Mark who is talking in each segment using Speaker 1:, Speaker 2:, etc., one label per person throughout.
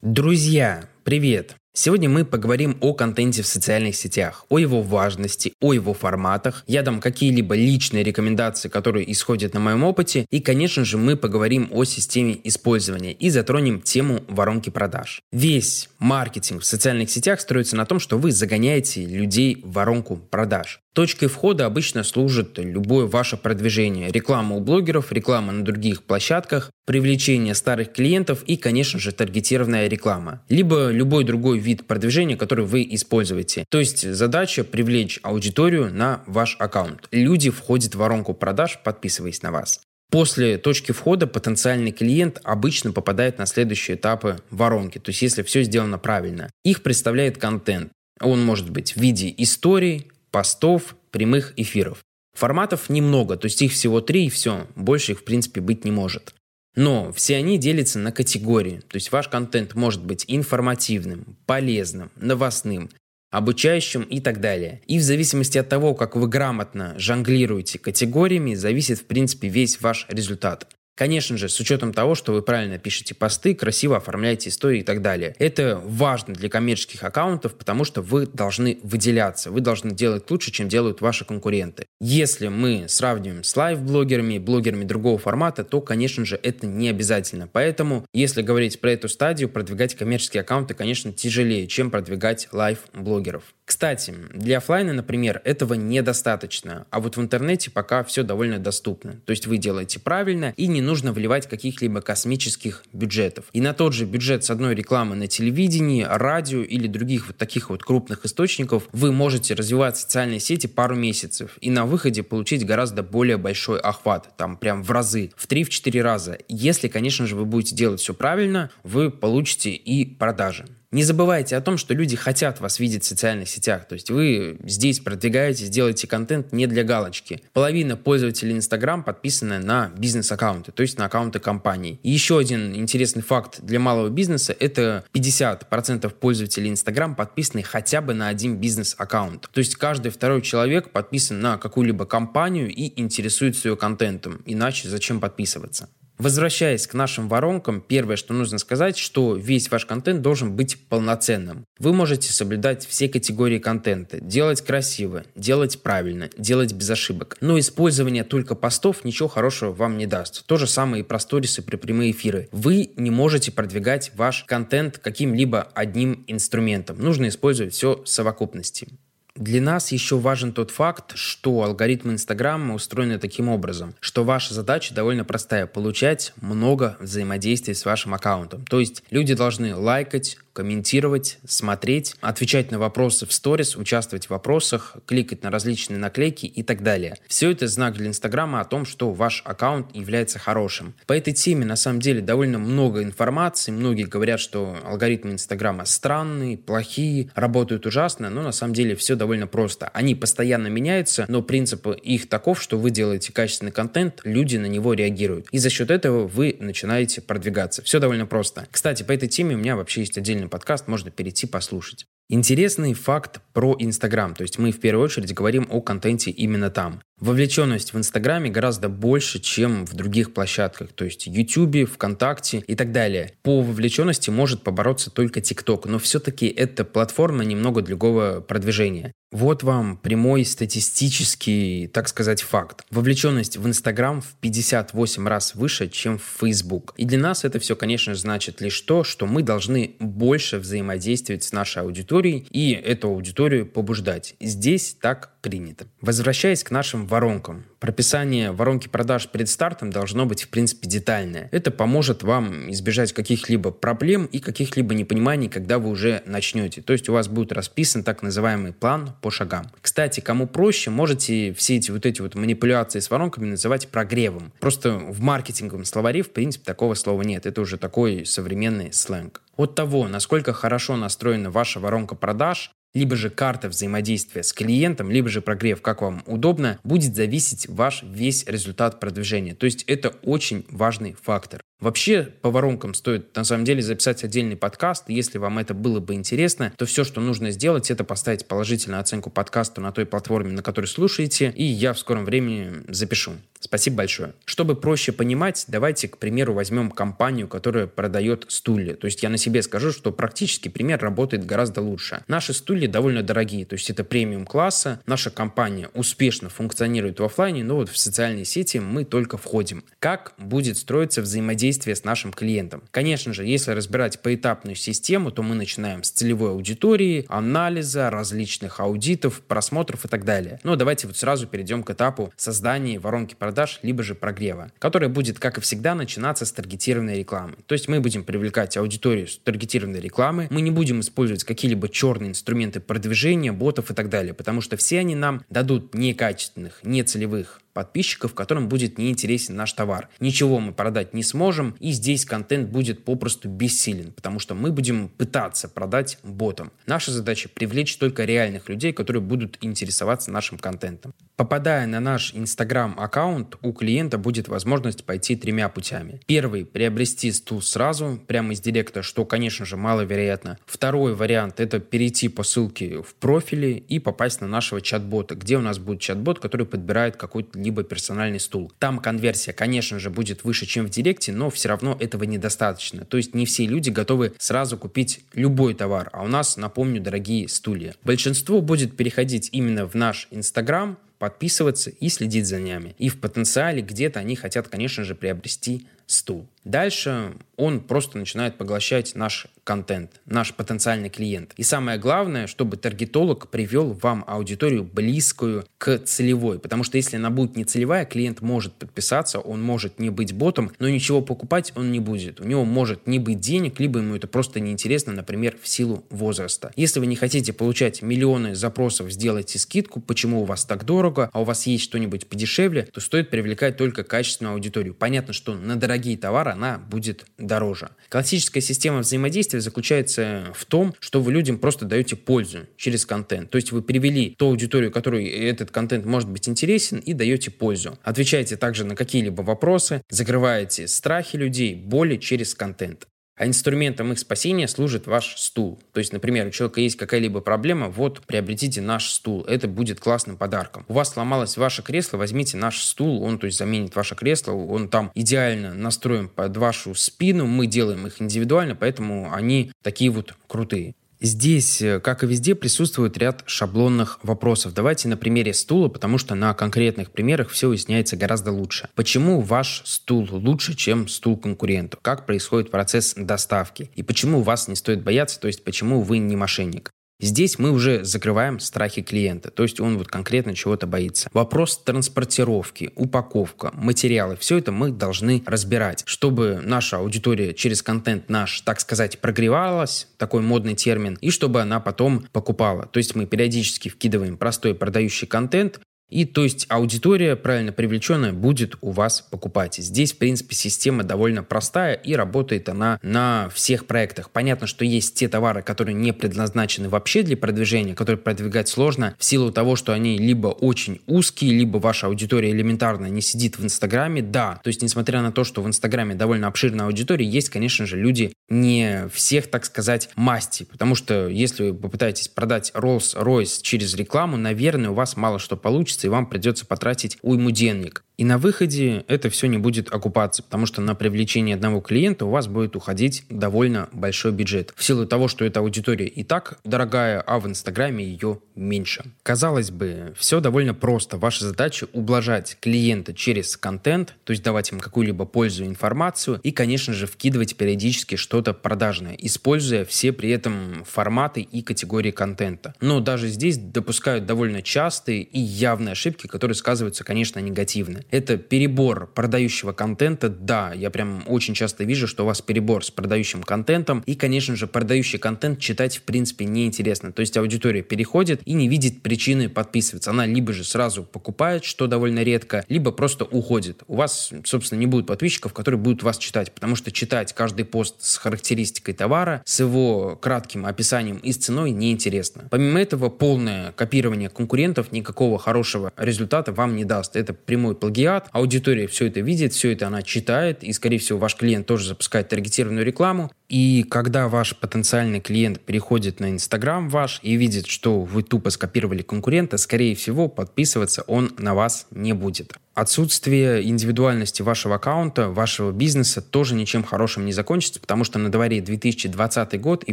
Speaker 1: Друзья, привет! Сегодня мы поговорим о контенте в социальных сетях, о его важности, о его форматах. Я дам какие-либо личные рекомендации, которые исходят на моем опыте. И, конечно же, мы поговорим о системе использования и затронем тему воронки продаж. Весь маркетинг в социальных сетях строится на том, что вы загоняете людей в воронку продаж. Точкой входа обычно служит любое ваше продвижение. Реклама у блогеров, реклама на других площадках, привлечение старых клиентов и, конечно же, таргетированная реклама. Либо любой другой вид продвижения, который вы используете. То есть задача привлечь аудиторию на ваш аккаунт. Люди входят в воронку продаж, подписываясь на вас. После точки входа потенциальный клиент обычно попадает на следующие этапы воронки, то есть если все сделано правильно. Их представляет контент. Он может быть в виде историй, постов, прямых эфиров. Форматов немного, то есть их всего три и все, больше их в принципе быть не может. Но все они делятся на категории, то есть ваш контент может быть информативным, полезным, новостным, обучающим и так далее. И в зависимости от того, как вы грамотно жонглируете категориями, зависит в принципе весь ваш результат. Конечно же, с учетом того, что вы правильно пишете посты, красиво оформляете истории и так далее. Это важно для коммерческих аккаунтов, потому что вы должны выделяться, вы должны делать лучше, чем делают ваши конкуренты. Если мы сравниваем с лайв-блогерами, блогерами другого формата, то, конечно же, это не обязательно. Поэтому, если говорить про эту стадию, продвигать коммерческие аккаунты, конечно, тяжелее, чем продвигать лайв-блогеров. Кстати, для офлайна, например, этого недостаточно, а вот в интернете пока все довольно доступно. То есть вы делаете правильно и не нужно вливать каких-либо космических бюджетов. И на тот же бюджет с одной рекламы на телевидении, радио или других вот таких вот крупных источников вы можете развивать социальные сети пару месяцев и на выходе получить гораздо более большой охват, там прям в разы, в 3-4 раза. Если, конечно же, вы будете делать все правильно, вы получите и продажи. Не забывайте о том, что люди хотят вас видеть в социальных сетях. То есть вы здесь продвигаетесь, делаете контент не для галочки. Половина пользователей Instagram подписаны на бизнес-аккаунты, то есть на аккаунты компаний. И еще один интересный факт для малого бизнеса – это 50% пользователей Instagram подписаны хотя бы на один бизнес-аккаунт. То есть каждый второй человек подписан на какую-либо компанию и интересуется ее контентом. Иначе зачем подписываться? Возвращаясь к нашим воронкам, первое, что нужно сказать, что весь ваш контент должен быть полноценным. Вы можете соблюдать все категории контента, делать красиво, делать правильно, делать без ошибок. Но использование только постов ничего хорошего вам не даст. То же самое и про сторисы при прямые эфиры. Вы не можете продвигать ваш контент каким-либо одним инструментом. Нужно использовать все в совокупности. Для нас еще важен тот факт, что алгоритмы Инстаграма устроены таким образом, что ваша задача довольно простая – получать много взаимодействий с вашим аккаунтом. То есть люди должны лайкать, комментировать, смотреть, отвечать на вопросы в сторис, участвовать в вопросах, кликать на различные наклейки и так далее. Все это знак для Инстаграма о том, что ваш аккаунт является хорошим. По этой теме на самом деле довольно много информации. Многие говорят, что алгоритмы Инстаграма странные, плохие, работают ужасно, но на самом деле все довольно просто. Они постоянно меняются, но принцип их таков, что вы делаете качественный контент, люди на него реагируют. И за счет этого вы начинаете продвигаться. Все довольно просто. Кстати, по этой теме у меня вообще есть отдельный подкаст, можно перейти послушать. Интересный факт про Инстаграм, то есть мы в первую очередь говорим о контенте именно там. Вовлеченность в Инстаграме гораздо больше, чем в других площадках, то есть Ютубе, ВКонтакте и так далее. По вовлеченности может побороться только ТикТок, но все-таки эта платформа немного другого продвижения. Вот вам прямой статистический, так сказать, факт. Вовлеченность в Инстаграм в 58 раз выше, чем в Facebook. И для нас это все, конечно, значит лишь то, что мы должны больше взаимодействовать с нашей аудиторией и эту аудиторию побуждать. Здесь так принято. Возвращаясь к нашим воронкам. Прописание воронки продаж перед стартом должно быть, в принципе, детальное. Это поможет вам избежать каких-либо проблем и каких-либо непониманий, когда вы уже начнете. То есть у вас будет расписан так называемый план по шагам. Кстати, кому проще, можете все эти вот эти вот манипуляции с воронками называть прогревом. Просто в маркетинговом словаре, в принципе, такого слова нет. Это уже такой современный сленг. От того, насколько хорошо настроена ваша воронка продаж, либо же карта взаимодействия с клиентом, либо же прогрев, как вам удобно, будет зависеть ваш весь результат продвижения. То есть это очень важный фактор. Вообще, по воронкам стоит на самом деле записать отдельный подкаст. Если вам это было бы интересно, то все, что нужно сделать, это поставить положительную оценку подкасту на той платформе, на которой слушаете, и я в скором времени запишу. Спасибо большое. Чтобы проще понимать, давайте, к примеру, возьмем компанию, которая продает стулья. То есть я на себе скажу, что практически пример работает гораздо лучше. Наши стулья довольно дорогие, то есть это премиум класса. Наша компания успешно функционирует в офлайне, но вот в социальные сети мы только входим. Как будет строиться взаимодействие с нашим клиентом? Конечно же, если разбирать поэтапную систему, то мы начинаем с целевой аудитории, анализа, различных аудитов, просмотров и так далее. Но давайте вот сразу перейдем к этапу создания воронки продаж продаж, либо же прогрева, которая будет, как и всегда, начинаться с таргетированной рекламы. То есть мы будем привлекать аудиторию с таргетированной рекламы, мы не будем использовать какие-либо черные инструменты продвижения, ботов и так далее, потому что все они нам дадут некачественных, нецелевых подписчиков, которым будет неинтересен наш товар. Ничего мы продать не сможем, и здесь контент будет попросту бессилен, потому что мы будем пытаться продать ботам. Наша задача привлечь только реальных людей, которые будут интересоваться нашим контентом. Попадая на наш Instagram аккаунт, у клиента будет возможность пойти тремя путями. Первый – приобрести стул сразу, прямо из директа, что, конечно же, маловероятно. Второй вариант – это перейти по ссылке в профиле и попасть на нашего чат-бота, где у нас будет чат-бот, который подбирает какой-то либо персональный стул. Там конверсия, конечно же, будет выше, чем в Директе, но все равно этого недостаточно. То есть не все люди готовы сразу купить любой товар, а у нас, напомню, дорогие стулья. Большинство будет переходить именно в наш Инстаграм, подписываться и следить за нами. И в потенциале где-то они хотят, конечно же, приобрести стул. Дальше он просто начинает поглощать наш контент, наш потенциальный клиент. И самое главное, чтобы таргетолог привел вам аудиторию близкую к целевой. Потому что если она будет не целевая, клиент может подписаться, он может не быть ботом, но ничего покупать он не будет. У него может не быть денег, либо ему это просто неинтересно, например, в силу возраста. Если вы не хотите получать миллионы запросов, сделайте скидку, почему у вас так дорого, а у вас есть что-нибудь подешевле, то стоит привлекать только качественную аудиторию. Понятно, что на дорогие товары она будет дороже. Классическая система взаимодействия заключается в том, что вы людям просто даете пользу через контент. То есть вы привели ту аудиторию, которой этот контент может быть интересен, и даете пользу. Отвечаете также на какие-либо вопросы, закрываете страхи людей, боли через контент. А инструментом их спасения служит ваш стул. То есть, например, у человека есть какая-либо проблема, вот, приобретите наш стул. Это будет классным подарком. У вас сломалось ваше кресло, возьмите наш стул, он, то есть, заменит ваше кресло, он там идеально настроен под вашу спину, мы делаем их индивидуально, поэтому они такие вот крутые. Здесь, э, как и везде, присутствует ряд шаблонных вопросов. Давайте на примере стула, потому что на конкретных примерах все уясняется гораздо лучше. Почему ваш стул лучше, чем стул конкуренту? Как происходит процесс доставки? И почему вас не стоит бояться, то есть почему вы не мошенник? Здесь мы уже закрываем страхи клиента, то есть он вот конкретно чего-то боится. Вопрос транспортировки, упаковка, материалы, все это мы должны разбирать, чтобы наша аудитория через контент наш, так сказать, прогревалась, такой модный термин, и чтобы она потом покупала. То есть мы периодически вкидываем простой продающий контент, и то есть аудитория, правильно привлеченная, будет у вас покупать. Здесь, в принципе, система довольно простая и работает она на всех проектах. Понятно, что есть те товары, которые не предназначены вообще для продвижения, которые продвигать сложно в силу того, что они либо очень узкие, либо ваша аудитория элементарно не сидит в Инстаграме. Да, то есть несмотря на то, что в Инстаграме довольно обширная аудитория, есть, конечно же, люди не всех, так сказать, масти. Потому что если вы попытаетесь продать Rolls-Royce через рекламу, наверное, у вас мало что получится, и вам придется потратить уйму денег. И на выходе это все не будет окупаться, потому что на привлечение одного клиента у вас будет уходить довольно большой бюджет. В силу того, что эта аудитория и так дорогая, а в Инстаграме ее меньше. Казалось бы, все довольно просто. Ваша задача ублажать клиента через контент, то есть давать им какую-либо пользу информацию, и, конечно же, вкидывать периодически что-то продажное, используя все при этом форматы и категории контента. Но даже здесь допускают довольно частые и явные ошибки, которые сказываются, конечно, негативно. Это перебор продающего контента. Да, я прям очень часто вижу, что у вас перебор с продающим контентом. И, конечно же, продающий контент читать в принципе неинтересно. То есть аудитория переходит и не видит причины подписываться. Она либо же сразу покупает, что довольно редко, либо просто уходит. У вас, собственно, не будет подписчиков, которые будут вас читать, потому что читать каждый пост с характеристикой товара, с его кратким описанием и с ценой неинтересно. Помимо этого, полное копирование конкурентов никакого хорошего результата вам не даст. Это прямой плагиат плагиат, аудитория все это видит, все это она читает, и, скорее всего, ваш клиент тоже запускает таргетированную рекламу, и когда ваш потенциальный клиент переходит на Инстаграм ваш и видит, что вы тупо скопировали конкурента, скорее всего, подписываться он на вас не будет. Отсутствие индивидуальности вашего аккаунта, вашего бизнеса тоже ничем хорошим не закончится, потому что на дворе 2020 год и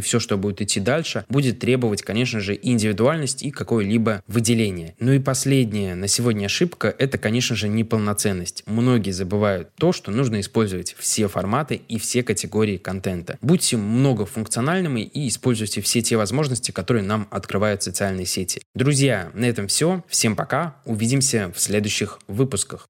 Speaker 1: все, что будет идти дальше, будет требовать, конечно же, индивидуальность и какое-либо выделение. Ну и последняя на сегодня ошибка – это, конечно же, неполноценность. Многие забывают то, что нужно использовать все форматы и все категории контента. Будьте многофункциональными и используйте все те возможности, которые нам открывают социальные сети. Друзья, на этом все. Всем пока. Увидимся в следующих выпусках.